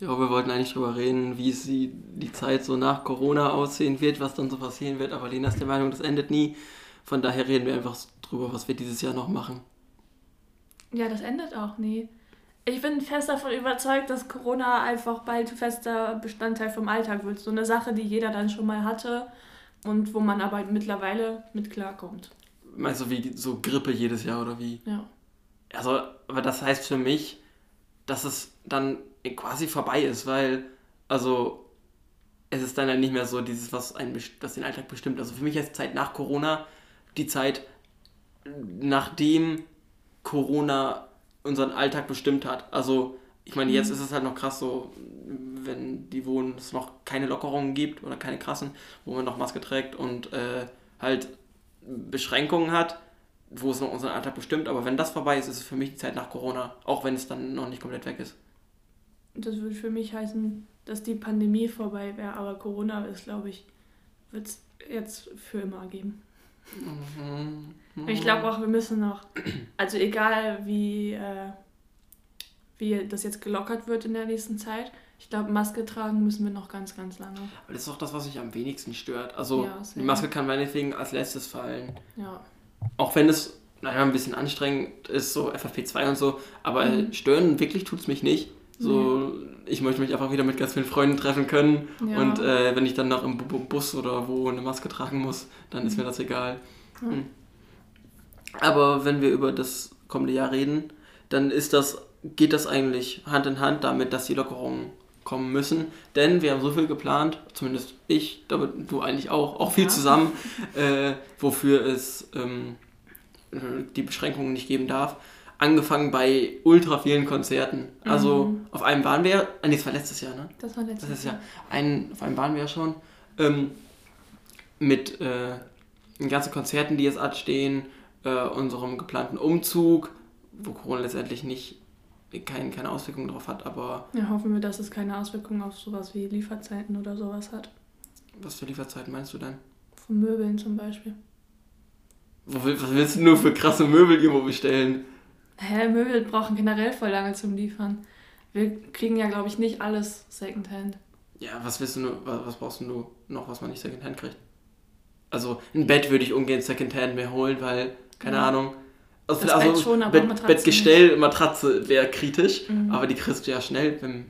Ja, wir wollten eigentlich drüber reden, wie es die, die Zeit so nach Corona aussehen wird, was dann so passieren wird. Aber Lena ist der Meinung, das endet nie. Von daher reden wir einfach drüber, was wir dieses Jahr noch machen. Ja, das endet auch nie. Ich bin fest davon überzeugt, dass Corona einfach bald fester Bestandteil vom Alltag wird. So eine Sache, die jeder dann schon mal hatte und wo man aber mittlerweile mit klarkommt. Meinst du wie so Grippe jedes Jahr oder wie? Ja. Also, aber das heißt für mich, dass es dann quasi vorbei ist, weil, also, es ist dann ja nicht mehr so dieses, was, einen, was den Alltag bestimmt. Also für mich ist Zeit nach Corona die Zeit, nachdem Corona unseren Alltag bestimmt hat. Also, ich meine, jetzt mhm. ist es halt noch krass so, wenn die Wohnen es noch keine Lockerungen gibt oder keine krassen, wo man noch Maske trägt und äh, halt Beschränkungen hat, wo es noch unseren Alltag bestimmt. Aber wenn das vorbei ist, ist es für mich die Zeit nach Corona, auch wenn es dann noch nicht komplett weg ist. Das würde für mich heißen, dass die Pandemie vorbei wäre, aber Corona ist, glaube ich, wird es jetzt für immer geben. Mhm. Ich glaube auch, wir müssen noch, also egal wie, äh, wie das jetzt gelockert wird in der nächsten Zeit, ich glaube, Maske tragen müssen wir noch ganz, ganz lange. Aber das ist auch das, was mich am wenigsten stört. Also ja, die Maske kann meinetwegen als letztes fallen. Ja. Auch wenn es, naja, ein bisschen anstrengend ist, so FFP2 und so, aber mhm. stören wirklich tut es mich nicht. So, mhm. ich möchte mich einfach wieder mit ganz vielen Freunden treffen können. Ja. Und äh, wenn ich dann noch im Bus oder wo eine Maske tragen muss, dann ist mir das egal. Mhm. Aber wenn wir über das kommende Jahr reden, dann ist das, geht das eigentlich Hand in Hand damit, dass die Lockerungen kommen müssen. Denn wir haben so viel geplant, zumindest ich, damit du eigentlich auch, auch viel ja. zusammen, äh, wofür es ähm, die Beschränkungen nicht geben darf angefangen bei ultra vielen Konzerten. Also mhm. auf einem waren wir, ah, nee, das war letztes Jahr, ne? Das war letztes das Jahr. Ein, auf einem waren wir ja schon. Ähm, mit äh, den ganzen Konzerten, die jetzt anstehen, äh, unserem geplanten Umzug, wo Corona letztendlich nicht kein, keine Auswirkungen darauf hat, aber. Ja, hoffen wir, dass es keine Auswirkungen auf sowas wie Lieferzeiten oder sowas hat. Was für Lieferzeiten meinst du denn? Von Möbeln zum Beispiel. Was willst du nur für krasse Möbel irgendwo bestellen? Hä, Möbel brauchen generell voll lange zum Liefern. Wir kriegen ja, glaube ich, nicht alles Secondhand. Ja, was willst du nur, was brauchst du noch, was man nicht Secondhand kriegt? Also ein Bett würde ich ungern Secondhand mehr holen, weil, keine ja. Ahnung. Also, das also Bett schon, aber Bett, Bettgestell, Matratze wäre kritisch, mhm. aber die kriegst du ja schnell beim,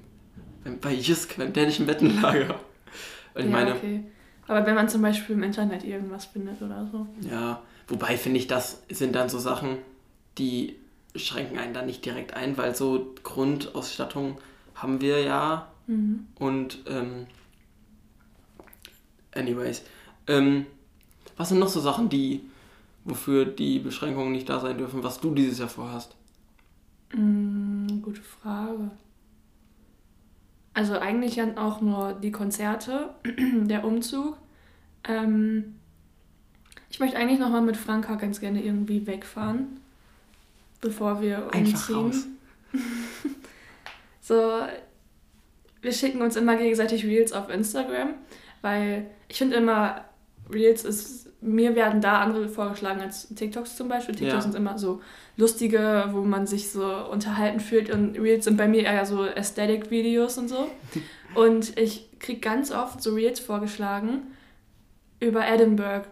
beim, bei Jisk, beim dänischen Bettenlager. Und ich ja, meine, okay. Aber wenn man zum Beispiel im Internet irgendwas findet oder so. Ja, wobei finde ich, das sind dann so Sachen, die schränken einen dann nicht direkt ein, weil so Grundausstattung haben wir ja. Mhm. Und ähm, anyways. Ähm, was sind noch so Sachen, die, wofür die Beschränkungen nicht da sein dürfen, was du dieses Jahr vorhast? Mm, gute Frage. Also eigentlich ja auch nur die Konzerte, der Umzug. Ähm, ich möchte eigentlich nochmal mit Franka ganz gerne irgendwie wegfahren bevor wir umziehen. Einfach raus. so, wir schicken uns immer gegenseitig Reels auf Instagram, weil ich finde immer, Reels ist, mir werden da andere vorgeschlagen als TikToks zum Beispiel. TikToks ja. sind immer so lustige, wo man sich so unterhalten fühlt und Reels sind bei mir eher so Aesthetic-Videos und so. Und ich kriege ganz oft so Reels vorgeschlagen über Edinburgh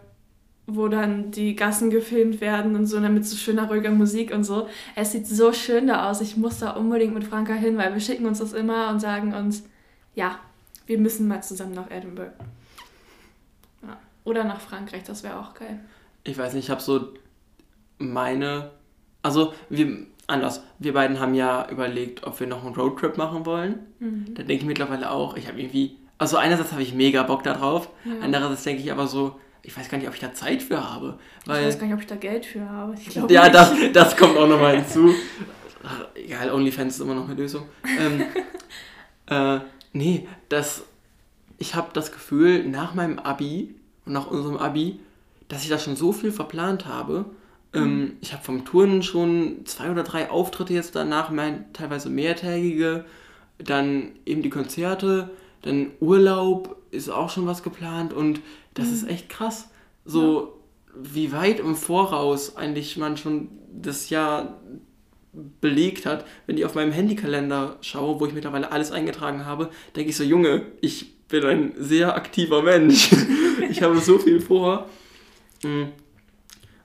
wo dann die Gassen gefilmt werden und so, mit so schöner, ruhiger Musik und so. Es sieht so schön da aus. Ich muss da unbedingt mit Franka hin, weil wir schicken uns das immer und sagen uns, ja, wir müssen mal zusammen nach Edinburgh. Ja. Oder nach Frankreich, das wäre auch geil. Ich weiß nicht, ich habe so meine, also wir, anders, wir beiden haben ja überlegt, ob wir noch einen Roadtrip machen wollen. Mhm. Da denke ich mittlerweile auch, ich habe irgendwie, also einerseits habe ich mega Bock darauf, ja. andererseits denke ich aber so, ich weiß gar nicht, ob ich da Zeit für habe. Weil, ich weiß gar nicht, ob ich da Geld für habe. ja, das, das kommt auch nochmal hinzu. Ach, egal, OnlyFans ist immer noch eine Lösung. Ähm, äh, nee, das, ich habe das Gefühl, nach meinem Abi und nach unserem Abi, dass ich da schon so viel verplant habe. Ähm, mhm. ich habe vom Touren schon zwei oder drei Auftritte jetzt danach, mein, teilweise mehrtägige. Dann eben die Konzerte, dann Urlaub ist auch schon was geplant und das mhm. ist echt krass. So, ja. wie weit im Voraus eigentlich man schon das Jahr belegt hat. Wenn ich auf meinem Handykalender schaue, wo ich mittlerweile alles eingetragen habe, denke ich so, Junge, ich bin ein sehr aktiver Mensch. ich habe so viel vor. Mm.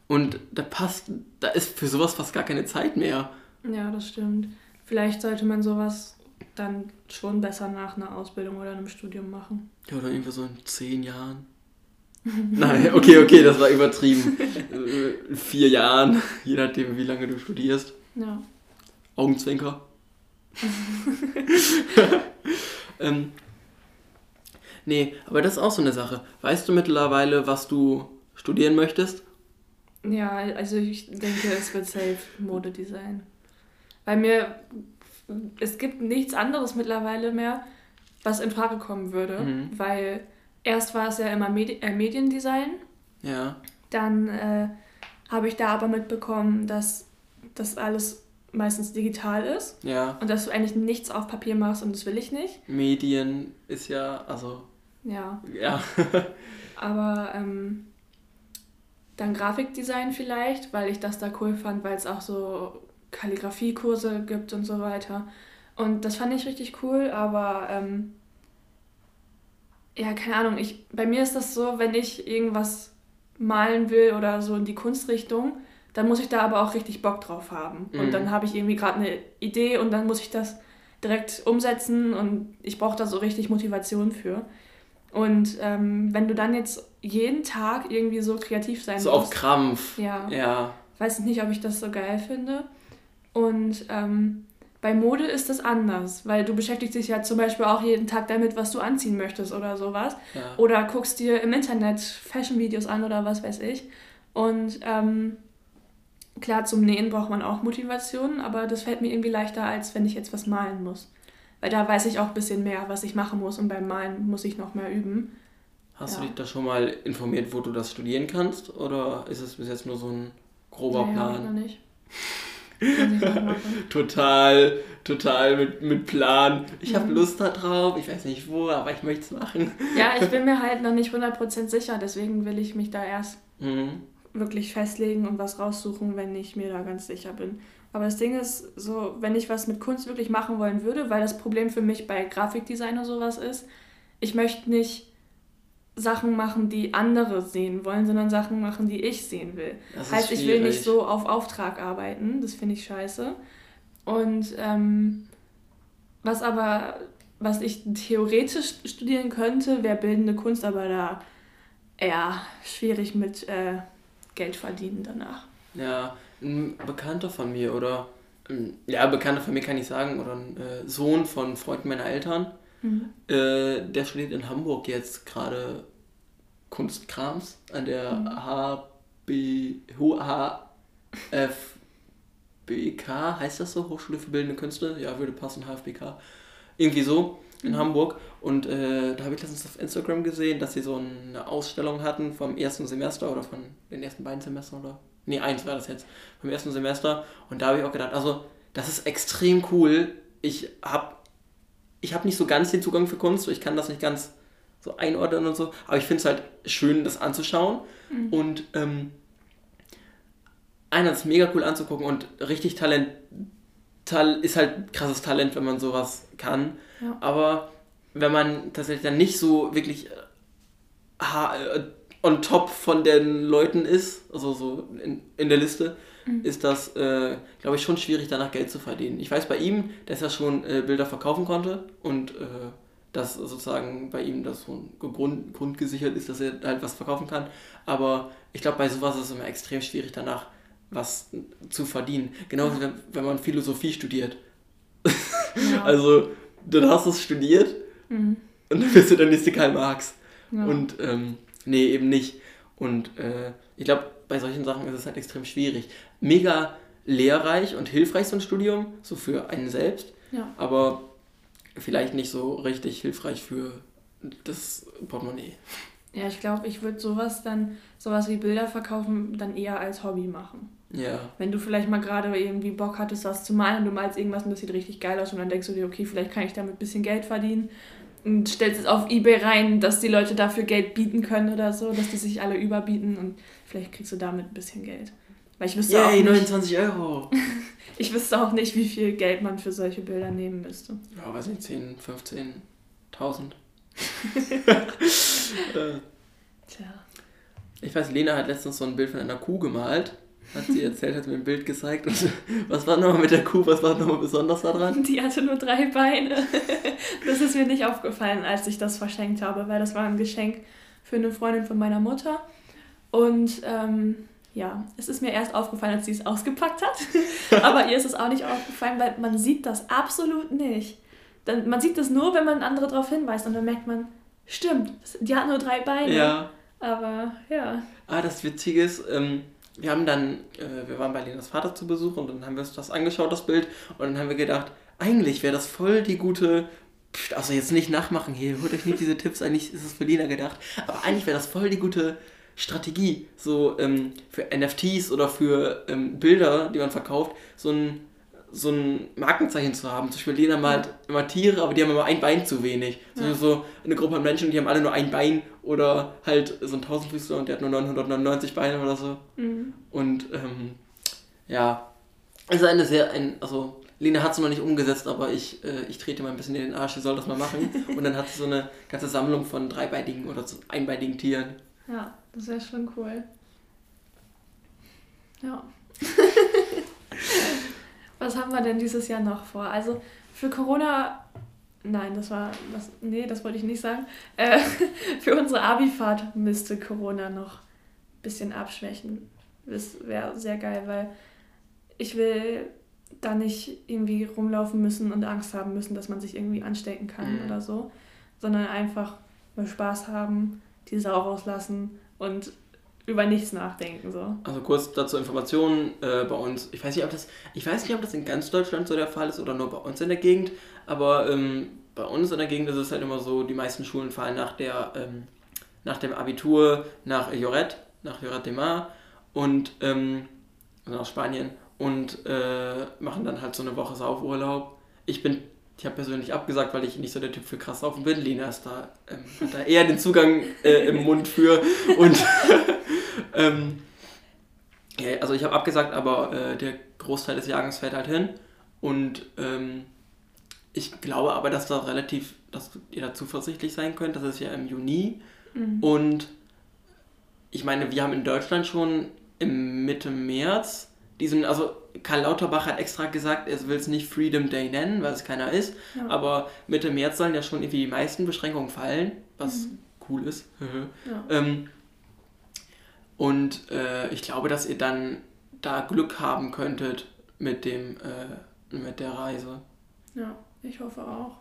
Und da passt, da ist für sowas fast gar keine Zeit mehr. Ja, das stimmt. Vielleicht sollte man sowas dann schon besser nach einer Ausbildung oder einem Studium machen. Ja, oder irgendwie so in zehn Jahren. Nein, okay, okay, das war übertrieben. In vier Jahren, je nachdem, wie lange du studierst. Ja. Augenzwinker. ähm, nee, aber das ist auch so eine Sache. Weißt du mittlerweile, was du studieren möchtest? Ja, also ich denke, es wird safe Modedesign. Weil mir, es gibt nichts anderes mittlerweile mehr, was in Frage kommen würde. Mhm. Weil erst war es ja immer Medi äh, Mediendesign. Ja. Dann äh, habe ich da aber mitbekommen, dass das alles meistens digital ist. Ja. Und dass du eigentlich nichts auf Papier machst und das will ich nicht. Medien ist ja, also. Ja. Ja. aber ähm, dann Grafikdesign vielleicht, weil ich das da cool fand, weil es auch so Kalligrafiekurse gibt und so weiter. Und das fand ich richtig cool, aber ähm, ja, keine Ahnung, ich, bei mir ist das so, wenn ich irgendwas malen will oder so in die Kunstrichtung, dann muss ich da aber auch richtig Bock drauf haben. Mhm. Und dann habe ich irgendwie gerade eine Idee und dann muss ich das direkt umsetzen und ich brauche da so richtig Motivation für. Und ähm, wenn du dann jetzt jeden Tag irgendwie so kreativ sein so musst. So auf Krampf. Ja. ja. Weiß nicht, ob ich das so geil finde. Und ähm, bei Mode ist das anders, weil du beschäftigst dich ja zum Beispiel auch jeden Tag damit, was du anziehen möchtest oder sowas. Ja. Oder guckst dir im Internet Fashion-Videos an oder was weiß ich. Und ähm, klar, zum Nähen braucht man auch Motivation, aber das fällt mir irgendwie leichter, als wenn ich jetzt was malen muss. Weil da weiß ich auch ein bisschen mehr, was ich machen muss und beim Malen muss ich noch mehr üben. Hast ja. du dich da schon mal informiert, wo du das studieren kannst? Oder ist es bis jetzt nur so ein grober naja, Plan? Noch nicht. total, total mit, mit Plan. Ich habe mhm. Lust da drauf, ich weiß nicht wo, aber ich möchte es machen. Ja, ich bin mir halt noch nicht 100% sicher, deswegen will ich mich da erst mhm. wirklich festlegen und was raussuchen, wenn ich mir da ganz sicher bin. Aber das Ding ist, so, wenn ich was mit Kunst wirklich machen wollen würde, weil das Problem für mich bei Grafikdesign oder sowas ist, ich möchte nicht Sachen machen, die andere sehen wollen, sondern Sachen machen, die ich sehen will. Das heißt, ich will nicht so auf Auftrag arbeiten, das finde ich scheiße. Und ähm, was aber, was ich theoretisch studieren könnte, wäre bildende Kunst, aber da eher schwierig mit äh, Geld verdienen danach. Ja, ein Bekannter von mir oder ja, Bekannter von mir kann ich sagen, oder ein äh, Sohn von Freunden meiner Eltern, Mhm. Äh, der studiert in Hamburg jetzt gerade Kunstkrams an der mhm. HB, HFBK, heißt das so? Hochschule für Bildende Künste? Ja, würde passen, HFBK. Irgendwie so in mhm. Hamburg. Und äh, da habe ich letztens auf Instagram gesehen, dass sie so eine Ausstellung hatten vom ersten Semester oder von den ersten beiden Semestern oder. Nee, eins war das jetzt. Vom ersten Semester. Und da habe ich auch gedacht, also, das ist extrem cool. Ich habe ich habe nicht so ganz den Zugang für Kunst, ich kann das nicht ganz so einordnen und so, aber ich finde es halt schön, das anzuschauen mhm. und ähm, ist mega cool anzugucken und richtig Talent tal, ist halt krasses Talent, wenn man sowas kann, ja. aber wenn man tatsächlich dann nicht so wirklich äh, on top von den Leuten ist, also so in, in der Liste, mhm. ist das, äh, glaube ich, schon schwierig, danach Geld zu verdienen. Ich weiß bei ihm, dass er schon äh, Bilder verkaufen konnte und äh, dass sozusagen bei ihm das so Grund, grundgesichert ist, dass er halt was verkaufen kann. Aber ich glaube, bei sowas ist es immer extrem schwierig, danach was zu verdienen. Genauso, wenn, wenn man Philosophie studiert. Ja. also, dann hast du es studiert mhm. und dann bist du der nächste Karl Marx. Ja. Und ähm, nee, eben nicht. Und äh, ich glaube, bei solchen Sachen ist es halt extrem schwierig. Mega lehrreich und hilfreich so ein Studium, so für einen selbst. Ja. Aber vielleicht nicht so richtig hilfreich für das Portemonnaie. Ja, ich glaube, ich würde sowas dann, sowas wie Bilder verkaufen, dann eher als Hobby machen. Ja. Wenn du vielleicht mal gerade irgendwie Bock hattest, was zu malen und du malst irgendwas und das sieht richtig geil aus und dann denkst du dir, okay, vielleicht kann ich damit ein bisschen Geld verdienen und stellst es auf Ebay rein, dass die Leute dafür Geld bieten können oder so, dass die sich alle überbieten und vielleicht kriegst du damit ein bisschen Geld. Weil ich wüsste Yay, auch nicht, 29 Euro. ich wüsste auch nicht, wie viel Geld man für solche Bilder nehmen müsste. Ja, weiß nicht, 10, 15.000. äh, Tja. Ich weiß, Lena hat letztens so ein Bild von einer Kuh gemalt. Hat sie erzählt, hat mir ein Bild gezeigt. Und was war nochmal mit der Kuh? Was war nochmal besonders daran? Die hatte nur drei Beine. Das ist mir nicht aufgefallen, als ich das verschenkt habe, weil das war ein Geschenk für eine Freundin von meiner Mutter. Und ähm, ja, es ist mir erst aufgefallen, als sie es ausgepackt hat. Aber ihr ist es auch nicht aufgefallen, weil man sieht das absolut nicht. Dann, man sieht das nur, wenn man andere darauf hinweist. Und dann merkt man, stimmt, die hat nur drei Beine. Ja. Aber ja. Ah, das Witzige ist, ähm, wir haben dann, äh, wir waren bei Lenas Vater zu Besuch und dann haben wir uns das angeschaut, das Bild. Und dann haben wir gedacht, eigentlich wäre das voll die gute also jetzt nicht nachmachen hier, holt euch nicht diese Tipps, eigentlich ist es für Lena gedacht, aber eigentlich wäre das voll die gute Strategie, so ähm, für NFTs oder für ähm, Bilder, die man verkauft, so ein, so ein Markenzeichen zu haben. Zum Beispiel Lena malt immer Tiere, aber die haben immer ein Bein zu wenig. Ja. So, eine Gruppe von Menschen, die haben alle nur ein Bein oder halt so ein Tausendfüßler und der hat nur 999 Beine oder so. Mhm. Und ähm, ja, es ist eine sehr, ein, also Lena hat es noch nicht umgesetzt, aber ich, äh, ich trete mal ein bisschen in den Arsch, sie soll das mal machen. Und dann hat sie so eine ganze Sammlung von dreibeinigen oder so einbeinigen Tieren. Ja, das wäre schon cool. Ja. Was haben wir denn dieses Jahr noch vor? Also für Corona, nein, das war, das, nee, das wollte ich nicht sagen. Äh, für unsere Abifahrt müsste Corona noch ein bisschen abschwächen. Das wäre sehr geil, weil ich will da nicht irgendwie rumlaufen müssen und Angst haben müssen, dass man sich irgendwie anstecken kann mhm. oder so, sondern einfach mal Spaß haben, die Sau rauslassen und über nichts nachdenken. So. Also kurz dazu Informationen äh, bei uns. Ich weiß, nicht, ob das, ich weiß nicht, ob das in ganz Deutschland so der Fall ist oder nur bei uns in der Gegend, aber ähm, bei uns in der Gegend ist es halt immer so, die meisten Schulen fallen nach, der, ähm, nach dem Abitur nach Lloret, nach Lloret de Mar und ähm, also nach Spanien und äh, machen dann halt so eine Woche Saufurlaub. Ich bin, ich habe persönlich abgesagt, weil ich nicht so der Typ für krass saufen bin. Lena ist da, ähm, hat da eher den Zugang äh, im Mund für und ähm, ja, also ich habe abgesagt, aber äh, der Großteil des Jahrgangs fällt halt hin und ähm, ich glaube aber, dass da relativ, dass ihr da zuversichtlich sein könnt. Das ist ja im Juni mhm. und ich meine, wir haben in Deutschland schon im Mitte März diesen, also Karl Lauterbach hat extra gesagt, er will es nicht Freedom Day nennen, weil es keiner ist, ja. aber Mitte März sollen ja schon irgendwie die meisten Beschränkungen fallen, was mhm. cool ist. ja. ähm, und äh, ich glaube, dass ihr dann da Glück haben könntet mit dem, äh, mit der Reise. Ja, ich hoffe auch.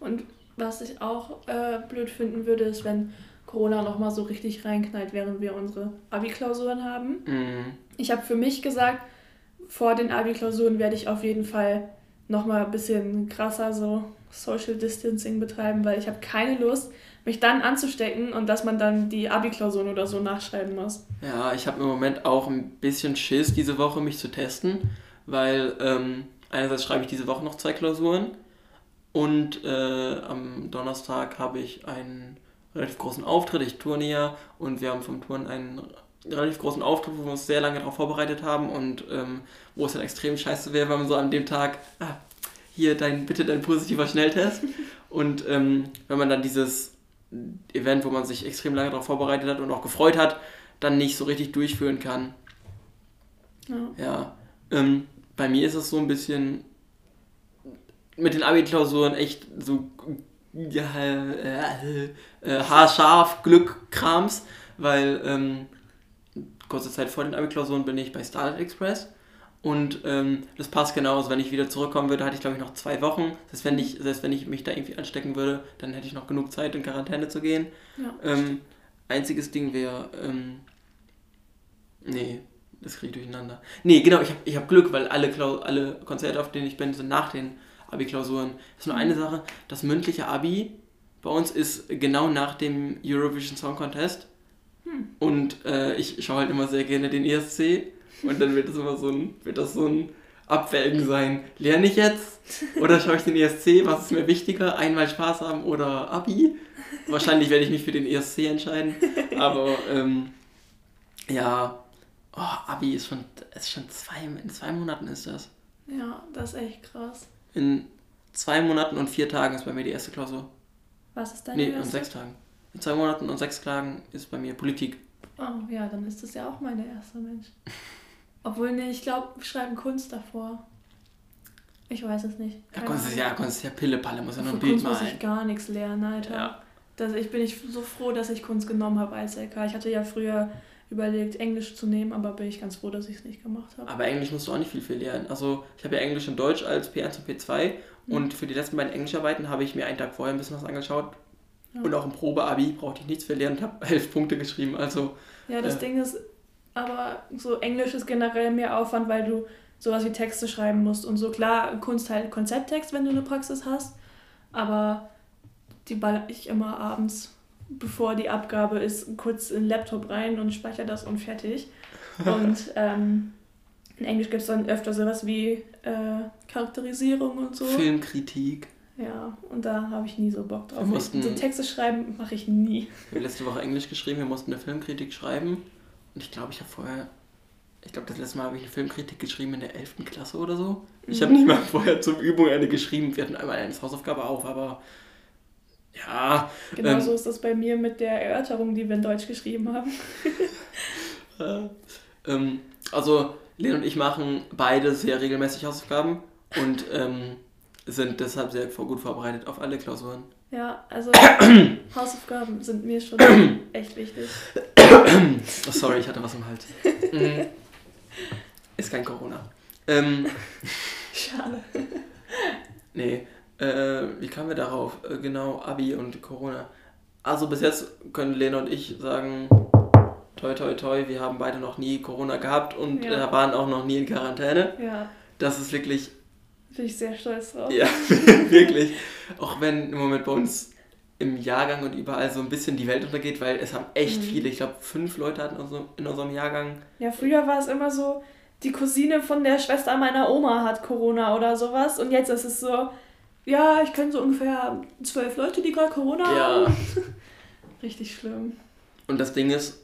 Und was ich auch äh, blöd finden würde, ist, wenn Corona nochmal so richtig reinknallt, während wir unsere Abi-Klausuren haben. Mhm. Ich habe für mich gesagt, vor den Abi-Klausuren werde ich auf jeden Fall nochmal ein bisschen krasser so Social Distancing betreiben, weil ich habe keine Lust, mich dann anzustecken und dass man dann die Abi-Klausuren oder so nachschreiben muss. Ja, ich habe im Moment auch ein bisschen Schiss, diese Woche mich zu testen, weil ähm, einerseits schreibe ich diese Woche noch zwei Klausuren und äh, am Donnerstag habe ich einen relativ großen Auftritt. Ich turne ja und wir haben vom Turnen einen relativ großen Auftritt, wo wir uns sehr lange darauf vorbereitet haben und ähm, wo es dann extrem scheiße wäre, wenn man so an dem Tag, ah, hier dein, bitte dein positiver Schnelltest. Und ähm, wenn man dann dieses Event, wo man sich extrem lange darauf vorbereitet hat und auch gefreut hat, dann nicht so richtig durchführen kann. Ja. ja ähm, bei mir ist es so ein bisschen mit den Abi-Klausuren echt so ja, äh, äh, haarscharf Glück-Krams, weil ähm, kurze Zeit vor den Abi-Klausuren bin ich bei Starlight Express. Und ähm, das passt genauso. Wenn ich wieder zurückkommen würde, hatte ich glaube ich noch zwei Wochen. Heißt, wenn ich, selbst wenn ich mich da irgendwie anstecken würde, dann hätte ich noch genug Zeit, in Quarantäne zu gehen. Ja. Ähm, einziges Ding wäre, ähm, nee, das kriege ich durcheinander. Nee, genau, ich habe ich hab Glück, weil alle, Klau alle Konzerte, auf denen ich bin, sind nach den Abi-Klausuren. Das ist nur eine Sache, das mündliche Abi bei uns ist genau nach dem Eurovision Song Contest. Hm. Und äh, ich schaue halt immer sehr gerne den ESC und dann wird das immer so ein, wird das so ein Abwägen sein. Lerne ich jetzt oder schaue ich den ESC? Was ist mir wichtiger? Einmal Spaß haben oder Abi? Wahrscheinlich werde ich mich für den ESC entscheiden. Aber ähm, ja, oh, Abi ist schon, ist schon zwei, in zwei Monaten ist das. Ja, das ist echt krass. In zwei Monaten und vier Tagen ist bei mir die erste Klausur. Was ist deine Nee, erste? in sechs Tagen. In zwei Monaten und sechs Tagen ist bei mir Politik. Oh, ja, dann ist das ja auch meine erste Mensch. Obwohl, nee, ich glaube, wir schreiben Kunst davor. Ich weiß es nicht. Ja, Kunst ist ja. Kunst ist ja Pille-Palle, muss ja nur ein Bild Kunst muss malen. ich gar nichts lernen, Alter. Ja. Das, ich bin ich so froh, dass ich Kunst genommen habe als LK. Ich hatte ja früher überlegt, Englisch zu nehmen, aber bin ich ganz froh, dass ich es nicht gemacht habe. Aber Englisch musst du auch nicht viel, viel lernen. Also ich habe ja Englisch und Deutsch als P1 und P2 und für die letzten beiden Englischarbeiten habe ich mir einen Tag vorher ein bisschen was angeschaut. Ja. Und auch im Probe-Abi brauchte ich nichts für lernen und habe elf Punkte geschrieben. Also Ja, das Ja. Ding ist, aber so Englisch ist generell mehr Aufwand, weil du sowas wie Texte schreiben musst und so. Klar, Kunst halt Konzepttext, wenn du eine Praxis hast, aber die baller ich immer abends, bevor die Abgabe ist, kurz in den Laptop rein und speichere das und fertig. Und ähm, in Englisch gibt es dann öfter sowas wie äh, Charakterisierung und so. Filmkritik. Ja, und da habe ich nie so Bock drauf. Wir mussten- so Texte schreiben mache ich nie. Wir haben letzte Woche Englisch geschrieben, wir mussten eine Filmkritik schreiben. Und ich glaube, ich habe vorher, ich glaube, das letzte Mal habe ich eine Filmkritik geschrieben in der 11. Klasse oder so. Ich habe nicht mal vorher zur Übung eine geschrieben. Wir hatten einmal eine Hausaufgabe auf, aber ja. Genauso Ähm. ist das bei mir mit der Erörterung, die wir in Deutsch geschrieben haben. Äh, ähm, also, Lena und ich machen beide sehr regelmäßig Hausaufgaben und ähm, sind deshalb sehr gut vorbereitet auf alle Klausuren. Ja, also Hausaufgaben sind mir schon echt wichtig. Oh, sorry, ich hatte was im Hals. Ist kein Corona. Ähm, Schade. nee, äh, wie kamen wir darauf? Äh, genau, Abi und Corona. Also bis jetzt können Lena und ich sagen, toi toi toi, wir haben beide noch nie Corona gehabt und Ja. äh, waren auch noch nie in Quarantäne. Ja, Das ist wirklich bin ich sehr stolz drauf. Ja, wirklich. Auch wenn im Moment bei uns im Jahrgang und überall so ein bisschen die Welt untergeht, weil es haben echt Mhm. viele, ich glaube fünf Leute hatten in unserem Jahrgang. Ja, früher war es immer so, die Cousine von der Schwester meiner Oma hat Corona oder sowas. Und jetzt ist es so, ja, ich kenne so ungefähr zwölf Leute, die gerade Corona Ja. haben. Richtig schlimm. Und das Ding ist,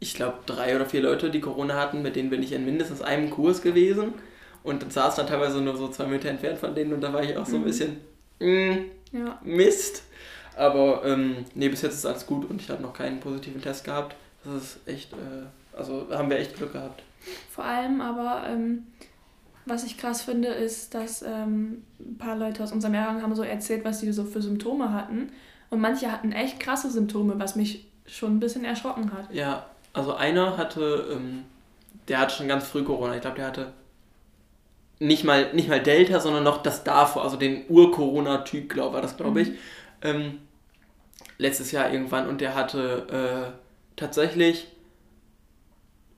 ich glaube drei oder vier Leute, die Corona hatten, mit denen bin ich in mindestens einem Kurs gewesen. Und dann saß dann teilweise nur so zwei Meter entfernt von denen und da war ich auch so ein Mhm. bisschen, mm, Ja. Mist. Aber ähm, nee, bis jetzt ist alles gut und ich habe noch keinen positiven Test gehabt. Das ist echt, äh, also haben wir echt Glück gehabt. Vor allem aber, ähm, was ich krass finde, ist, dass ähm, ein paar Leute aus unserem Jahrgang haben so erzählt, was sie so für Symptome hatten. Und manche hatten echt krasse Symptome, was mich schon ein bisschen erschrocken hat. Ja, also einer hatte, ähm, der hatte schon ganz früh Corona. Ich glaube, der hatte nicht mal, nicht mal Delta, sondern noch das davor, also den Ur-Corona-Typ, glaube war das, glaube ich. Ähm, letztes Jahr irgendwann und der hatte äh, tatsächlich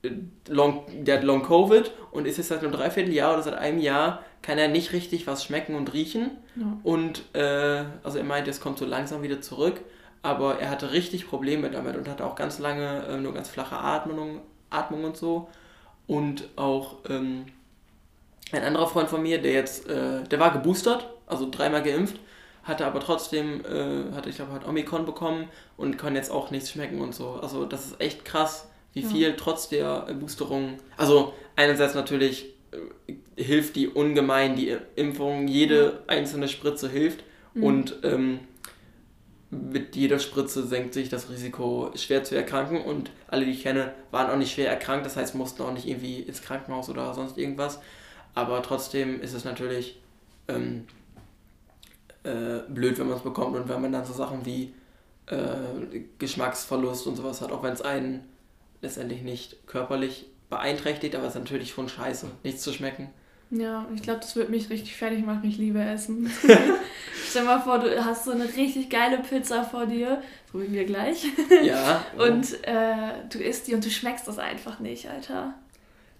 äh, Long, der hat Long Covid und ist jetzt seit einem Dreivierteljahr oder seit einem Jahr kann er nicht richtig was schmecken und riechen. Ja. Und äh, also er meinte, es kommt so langsam wieder zurück, aber er hatte richtig Probleme damit und hatte auch ganz lange äh, nur ganz flache Atmung, Atmung und so. Und auch ähm, ein anderer Freund von mir, der jetzt, äh, der war geboostert, also dreimal geimpft, hatte aber trotzdem, äh, hatte ich glaube, hat Omikron bekommen und kann jetzt auch nichts schmecken und so. Also das ist echt krass, wie Ja. viel trotz der Boosterung, also einerseits natürlich äh, hilft die ungemein, die Impfung, jede einzelne Spritze hilft Mhm. und ähm, mit jeder Spritze senkt sich das Risiko, schwer zu erkranken und alle, die ich kenne, waren auch nicht schwer erkrankt, das heißt, mussten auch nicht irgendwie ins Krankenhaus oder sonst irgendwas. Aber trotzdem ist es natürlich ähm, äh, blöd, wenn man es bekommt und wenn man dann so Sachen wie äh, Geschmacksverlust und sowas hat, auch wenn es einen letztendlich nicht körperlich beeinträchtigt, aber es ist natürlich schon scheiße, nichts zu schmecken. Ja, ich glaube, das wird mich richtig fertig machen. Ich liebe Essen. Stell mal vor, du hast so eine richtig geile Pizza vor dir, so wie wir gleich. Ja. Und äh, du isst die und du schmeckst das einfach nicht, Alter.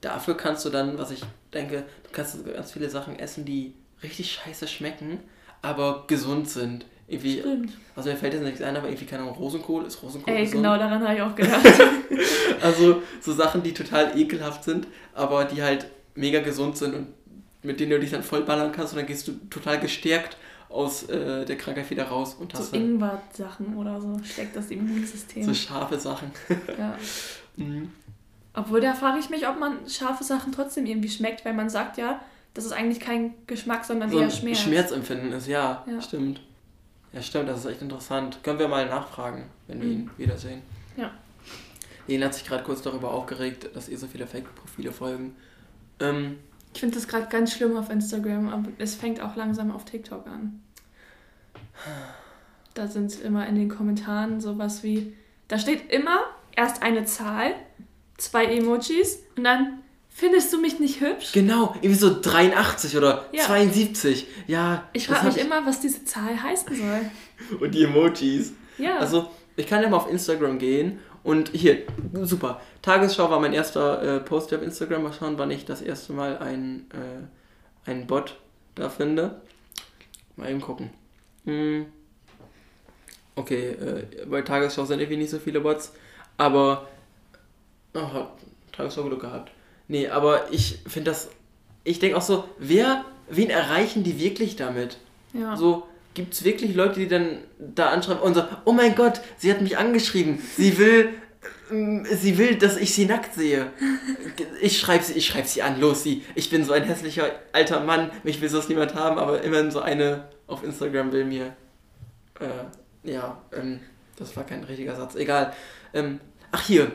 Dafür kannst du dann, was ich denke, du kannst ganz viele Sachen essen, die richtig scheiße schmecken, aber gesund sind. Irgendwie, Stimmt. also mir fällt jetzt nichts ein, aber irgendwie, keine Ahnung, Rosenkohl, ist Rosenkohl Ey, gesund? genau daran habe ich auch gedacht. Also so Sachen, die total ekelhaft sind, aber die halt mega gesund sind und mit denen du dich dann vollballern kannst und dann gehst du total gestärkt aus äh, der Krankheit wieder raus und hast so Ingwer-Sachen oder so steckt das Immunsystem. so scharfe Sachen. ja. Mhm. Obwohl, da frage ich mich, ob man scharfe Sachen trotzdem irgendwie schmeckt, weil man sagt ja, dass es eigentlich kein Geschmack, sondern so eher Schmerz. Schmerzempfinden ist, ja, ja, stimmt. Ja, stimmt, das ist echt interessant. Können wir mal nachfragen, wenn wir mhm. ihn wiedersehen. Ja. Jen hat sich gerade kurz darüber aufgeregt, dass ihr so viele Fake-Profile folgen. Ähm, ich finde das gerade ganz schlimm auf Instagram, aber es fängt auch langsam auf TikTok an. Da sind immer in den Kommentaren sowas wie, da steht immer erst eine Zahl, zwei Emojis und dann findest du mich nicht hübsch? Genau, irgendwie so 83 oder ja. 72. Ja. Ich frage mich ich... immer, was diese Zahl heißen soll. und die Emojis. Ja. Also, ich kann ja mal auf Instagram gehen und hier, super. Tagesschau war mein erster äh, Post auf Instagram. Mal schauen, wann ich das erste Mal einen, äh, einen Bot da finde. Mal eben gucken. Hm. Okay, äh, bei Tagesschau sind irgendwie nicht so viele Bots. Aber. Oh, Tagesschau Glück gehabt. Nee, aber ich finde das. Ich denke auch so, wer, wen erreichen die wirklich damit? Ja. So, gibt es wirklich Leute, die dann da anschreiben und sagen, oh mein Gott, sie hat mich angeschrieben, sie will, ähm, sie will, dass ich sie nackt sehe. Ich schreibe sie, ich schreibe sie an, los sie. Ich bin so ein hässlicher alter Mann, mich will sonst niemand haben, aber immerhin so eine auf Instagram will mir, äh, ja, ähm, das war kein richtiger Satz, egal. Ähm, ach hier,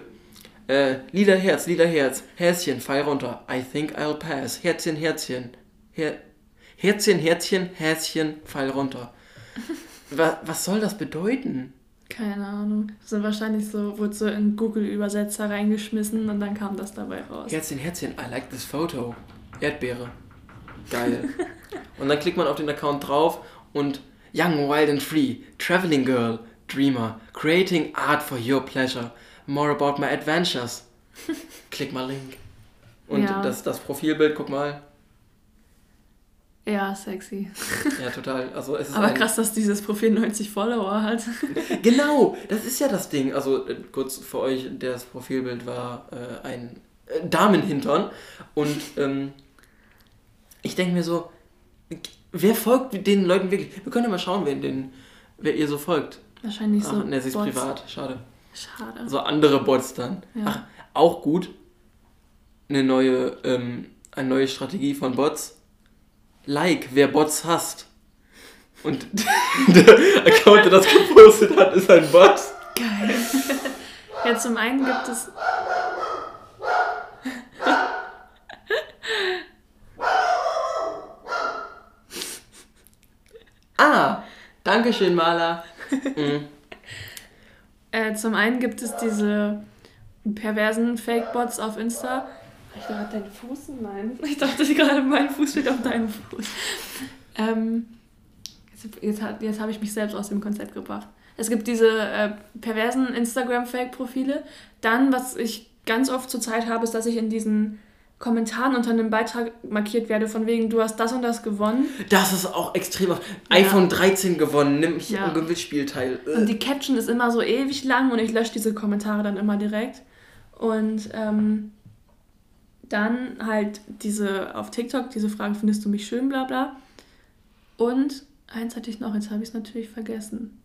äh, lila Herz, lila Herz, Häschen, Pfeil runter. I think I'll pass. Herzchen, Herzchen. Her Herzchen, Herzchen, Häschen, Pfeil runter. was, was soll das bedeuten? Keine Ahnung. So wahrscheinlich so, wurde so in Google-Übersetzer reingeschmissen und dann kam das dabei raus. Herzchen, Herzchen, I like this photo. Erdbeere. Geil. und dann klickt man auf den Account drauf und Young, Wild and Free, Traveling Girl, Dreamer, Creating Art for Your Pleasure. More about my adventures. Klick mal Link. Und ja. das, das Profilbild, guck mal. Ja, sexy. Ja, total. Also es ist Aber krass, dass dieses Profil 90 Follower hat. genau, das ist ja das Ding. Also äh, kurz für euch, das Profilbild war äh, ein äh, Damenhintern. Und ähm, ich denke mir so, wer folgt den Leuten wirklich? Wir können ja mal schauen, wer, den, wer ihr so folgt. Wahrscheinlich so. Ach, ne, sie ist Bots. privat, schade. Schade. So andere Bots dann. Ja. Ach, auch gut. Eine neue, ähm, eine neue Strategie von Bots. Like, wer Bots hasst. Und der Account, der das gepostet hat, ist ein Bot. Geil. Ja, zum einen gibt es. ah, Dankeschön, Maler. Mhm. Äh, zum einen gibt es diese perversen Fake-Bots auf Insta. Ich gerade deinen Fuß? Nein. Ich dachte gerade, mein Fuß steht auf deinem Fuß. Ähm, jetzt jetzt, jetzt habe ich mich selbst aus dem Konzept gebracht. Es gibt diese äh, perversen Instagram-Fake-Profile. Dann, was ich ganz oft zur Zeit habe, ist, dass ich in diesen Kommentaren unter einem Beitrag markiert werde, von wegen, du hast das und das gewonnen. Das ist auch extrem. Ja. iPhone 13 gewonnen, nimm hier ja. am Gewinnspiel teil. Und die Caption ist immer so ewig lang und ich lösche diese Kommentare dann immer direkt. Und ähm, dann halt diese auf TikTok, diese Fragen, findest du mich schön, bla bla. Und eins hatte ich noch, jetzt habe ich es natürlich vergessen.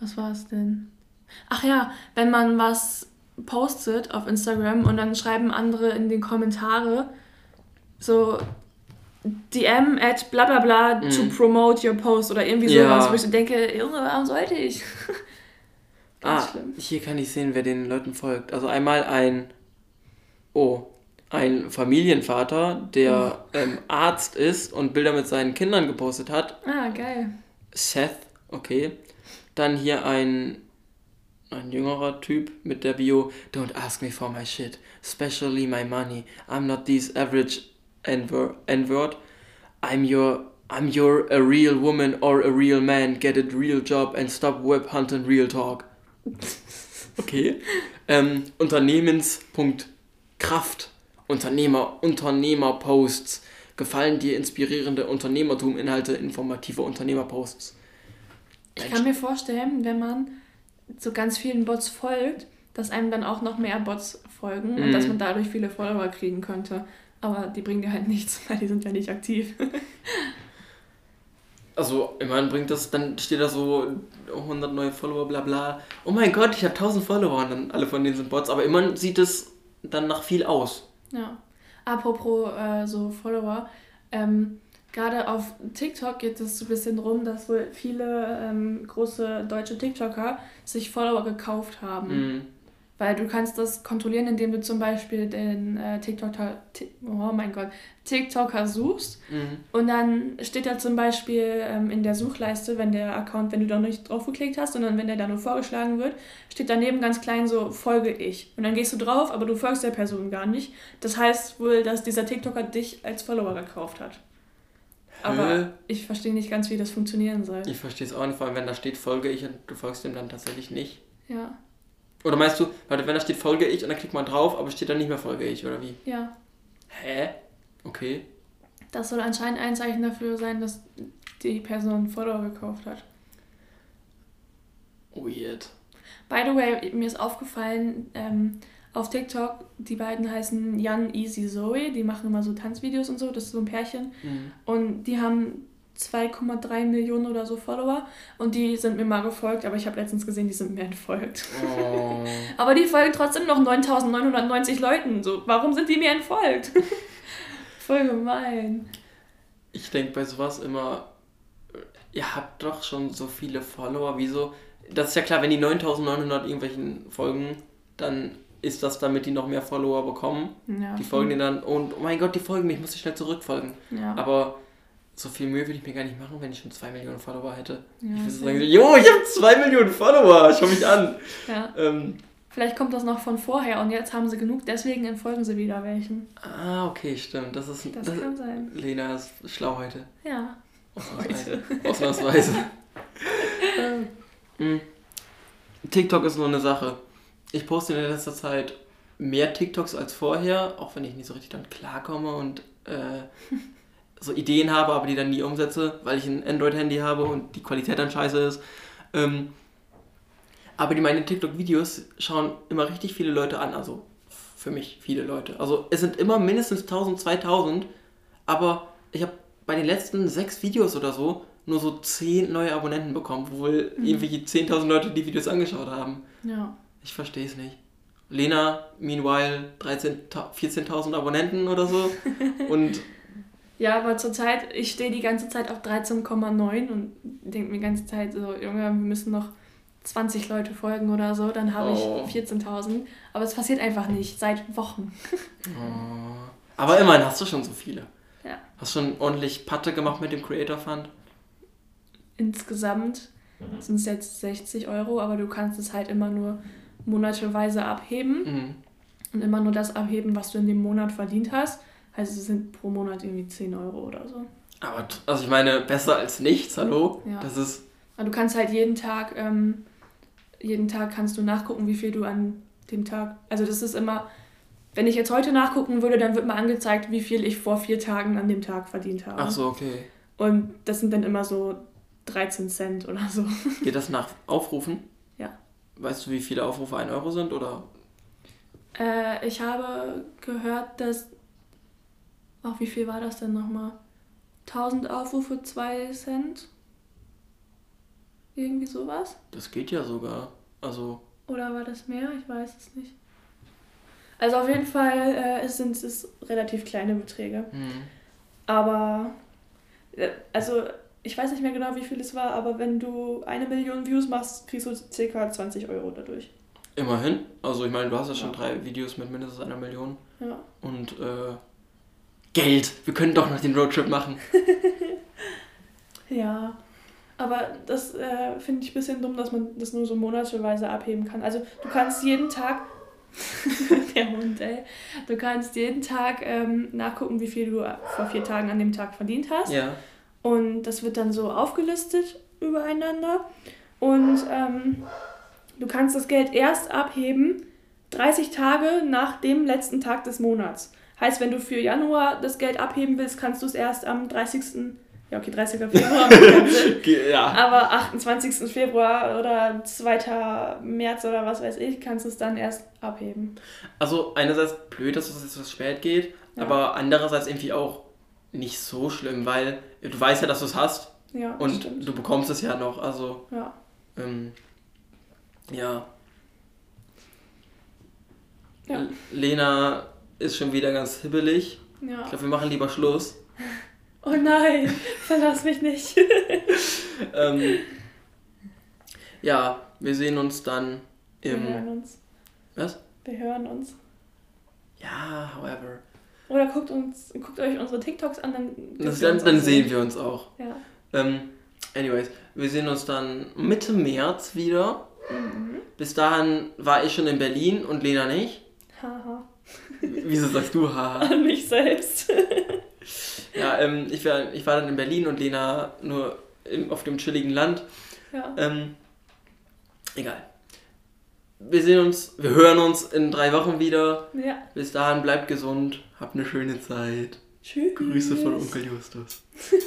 Was war es denn? Ach ja, wenn man was postet auf Instagram und dann schreiben andere in den Kommentare so DM at bla bla bla mm. to promote your post oder irgendwie sowas, ja. wo ich so denke, Junge, warum sollte ich? ah, schlimm. hier kann ich sehen, wer den Leuten folgt. Also einmal ein, oh, ein Familienvater, der oh. ähm, Arzt ist und Bilder mit seinen Kindern gepostet hat. Ah, geil. Seth, okay. Dann hier ein ein jüngerer Typ mit der Bio, don't ask me for my shit, especially my money. I'm not this average N-word. I'm your I'm your a real woman or a real man. Get a real job and stop web hunting real talk. Okay. ähm, Unternehmens.kraft. Unternehmer, Unternehmerposts. Gefallen dir inspirierende Unternehmertum-Inhalte, informative Unternehmerposts? Ich kann mir vorstellen, wenn man so ganz vielen Bots folgt, dass einem dann auch noch mehr Bots folgen mhm. und dass mhm. man dadurch viele Follower kriegen könnte. Aber die bringen dir halt nichts, weil die sind ja nicht aktiv. also, immerhin bringt das, dann steht da so 100 neue Follower, bla bla. Oh mein Gott, ich habe 1000 Follower und dann alle von denen sind Bots. Aber immerhin sieht es dann nach viel aus. Ja. Apropos äh, so Follower, ähm, gerade auf TikTok geht es so ein bisschen rum, dass wohl viele ähm, große deutsche TikToker sich Follower gekauft haben. Mhm. Weil du kannst das kontrollieren, indem du zum Beispiel den äh, TikToker, oh mein Gott, TikToker suchst. Mhm. Und dann steht da zum Beispiel ähm, in der Suchleiste, wenn der Account, wenn du da nicht drauf geklickt hast, sondern wenn der da nur vorgeschlagen wird, steht daneben ganz klein so, folge ich. Und dann gehst du drauf, aber du folgst der Person gar nicht. Das heißt wohl, dass dieser TikToker dich als Follower gekauft hat. Aber Hö? ich verstehe nicht ganz, wie das funktionieren soll. Ich verstehe es auch nicht, vor allem wenn da steht, folge ich und du folgst dem dann tatsächlich nicht. Ja. Oder meinst du, warte, wenn da steht Folge ich und dann klickt man drauf, aber steht dann nicht mehr Folge ich, oder wie? Ja. Hä? Okay. Das soll anscheinend ein Zeichen dafür sein, dass die Person Follower gekauft hat. Weird. By the way, mir ist aufgefallen, ähm, auf TikTok, die beiden heißen Jan Easy Zoe, die machen immer so Tanzvideos und so, das ist so ein Pärchen. Mhm. Und die haben 2,3 Millionen oder so Follower und die sind mir mal gefolgt, aber ich habe letztens gesehen, die sind mir entfolgt. Oh. aber die folgen trotzdem noch 9990 Leuten. So, warum sind die mir entfolgt? Voll gemein. Ich denke bei sowas immer, ihr habt doch schon so viele Follower, wieso? Das ist ja klar, wenn die 9900 irgendwelchen folgen, dann ist das, damit die noch mehr Follower bekommen. Ja, die folgen denen dann und oh mein Gott, die folgen mir, ich muss dich schnell zurückfolgen. Ja. Aber so viel Mühe würde ich mir gar nicht machen, wenn ich schon 2 Millionen Follower hätte. Ja, ich würde sagen, jo, ich habe 2 Millionen Follower, schau mich an. Ja. Ähm, Vielleicht kommt das noch von vorher und jetzt haben sie genug, deswegen entfolgen sie wieder welchen. Ah, okay, stimmt. Das, ist, das, das kann sein. Lena ist schlau heute. Ja. Ausnahmsweise. Ausnahmsweise. Mhm. TikTok ist nur eine Sache. Ich poste in letzter Zeit mehr TikToks als vorher, auch wenn ich nicht so richtig dann klarkomme und äh, so Ideen habe, aber die dann nie umsetze, weil ich ein Android-Handy habe und die Qualität dann scheiße ist. Ähm, aber die meine TikTok-Videos schauen immer richtig viele Leute an, also für mich viele Leute. Also es sind immer mindestens 1000, 2000, aber ich habe bei den letzten sechs Videos oder so nur so 10 neue Abonnenten bekommen, obwohl mhm. irgendwelche 10.000 Leute die Videos angeschaut haben. Ja. Ich verstehe es nicht. Lena, meanwhile, 14.000 Abonnenten oder so. und ja, aber zurzeit, ich stehe die ganze Zeit auf 13,9 und denke mir die ganze Zeit so, Junge, wir müssen noch 20 Leute folgen oder so, dann habe oh. ich 14.000. Aber es passiert einfach nicht, seit Wochen. oh. Aber immerhin hast du schon so viele. Ja. Hast du schon ordentlich Patte gemacht mit dem Creator Fund? Insgesamt sind es jetzt 60 Euro, aber du kannst es halt immer nur monateweise abheben. Mhm. Und immer nur das abheben, was du in dem Monat verdient hast. Heißt, es sind pro Monat irgendwie 10 Euro oder so. Aber, also ich meine, besser als nichts, hallo? Ja. Das ist. Aber du kannst halt jeden Tag, ähm, jeden Tag kannst du nachgucken, wie viel du an dem Tag. Also das ist immer, wenn ich jetzt heute nachgucken würde, dann wird mir angezeigt, wie viel ich vor vier Tagen an dem Tag verdient habe. Ach so, okay. Und das sind dann immer so 13 Cent oder so. Geht das nach Aufrufen? Weißt du, wie viele Aufrufe 1 Euro sind, oder? Äh, ich habe gehört, dass Ach, wie viel war das denn nochmal? 1000 Aufrufe, 2 Cent? Irgendwie sowas? Das geht ja sogar. Also. Oder war das mehr? Ich weiß es nicht. Also auf jeden Fall äh, sind es relativ kleine Beträge. Mhm. Aber äh, also ich weiß nicht mehr genau, wie viel es war, aber wenn du eine Million Views machst, kriegst du ca. 20 Euro dadurch. Immerhin. Also ich meine, du hast ja schon drei Videos mit mindestens einer Million. Ja. Und äh, Geld. Wir können doch noch den Roadtrip machen. ja. Aber das äh, finde ich ein bisschen dumm, dass man das nur so monatsweise abheben kann. Also du kannst jeden Tag. der Hund, ey. Du kannst jeden Tag ähm, nachgucken, wie viel du vor vier Tagen an dem Tag verdient hast. Ja. Und das wird dann so aufgelistet übereinander. Und ähm, du kannst das Geld erst abheben 30 Tage nach dem letzten Tag des Monats. Heißt, wenn du für Januar das Geld abheben willst, kannst du es erst am 30. Ja, okay, 30. Februar. ja. Aber 28. Februar oder 2. März oder was weiß ich, kannst du es dann erst abheben. Also einerseits blöd, dass es jetzt so spät geht, ja. aber andererseits irgendwie auch nicht so schlimm, weil du weißt ja, dass du es hast. Ja, und stimmt. du bekommst es ja noch. Also. Ja. Ähm, ja. ja. Lena ist schon wieder ganz hibbelig. Ja. Ich glaube, wir machen lieber Schluss. Oh nein, verlass mich nicht. ähm, ja, wir sehen uns dann im. Wir hören uns. Was? Wir hören uns. Ja, however. Oder guckt uns, guckt euch unsere TikToks an, dann, das, dann, dann sehen wir uns auch. Ja. Ähm, anyways, wir sehen uns dann Mitte März wieder. Mhm. Bis dahin war ich schon in Berlin und Lena nicht. Haha. Wieso sagst du haha? An mich selbst. ja, ähm, ich, war, ich war dann in Berlin und Lena nur im, auf dem chilligen Land. Ja. Ähm, egal. Wir sehen uns, wir hören uns in drei Wochen wieder. Ja. Bis dahin bleibt gesund, habt eine schöne Zeit. Tschüss. Grüße von Onkel Justus.